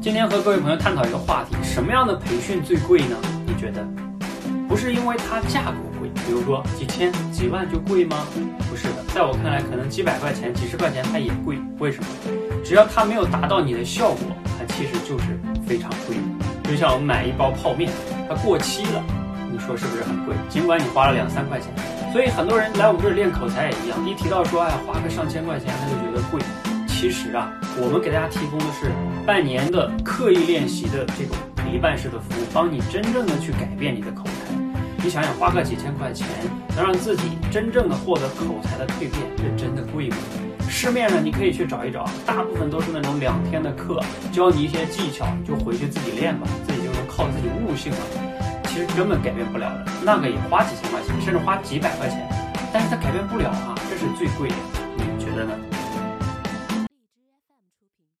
今天和各位朋友探讨一个话题：什么样的培训最贵呢？你觉得？不是因为它价格贵，比如说几千、几万就贵吗？不是的，在我看来，可能几百块钱、几十块钱它也贵。为什么？只要它没有达到你的效果，它其实就是非常贵。就像我们买一包泡面，它过期了，你说是不是很贵？尽管你花了两三块钱。所以很多人来我们这儿练口才也一样，一提到说哎花个上千块钱，他就觉得贵。其实啊，我们给大家提供的是半年的刻意练习的这种陪伴式的服务，帮你真正的去改变你的口才。你想想，花个几千块钱，能让自己真正的获得口才的蜕变，这真的贵吗？市面上你可以去找一找，大部分都是那种两天的课，教你一些技巧，就回去自己练吧，自己就能靠自己悟性了。其实根本改变不了的，那个也花几千块钱，甚至花几百块钱，但是它改变不了啊，这是最贵的，你觉得呢？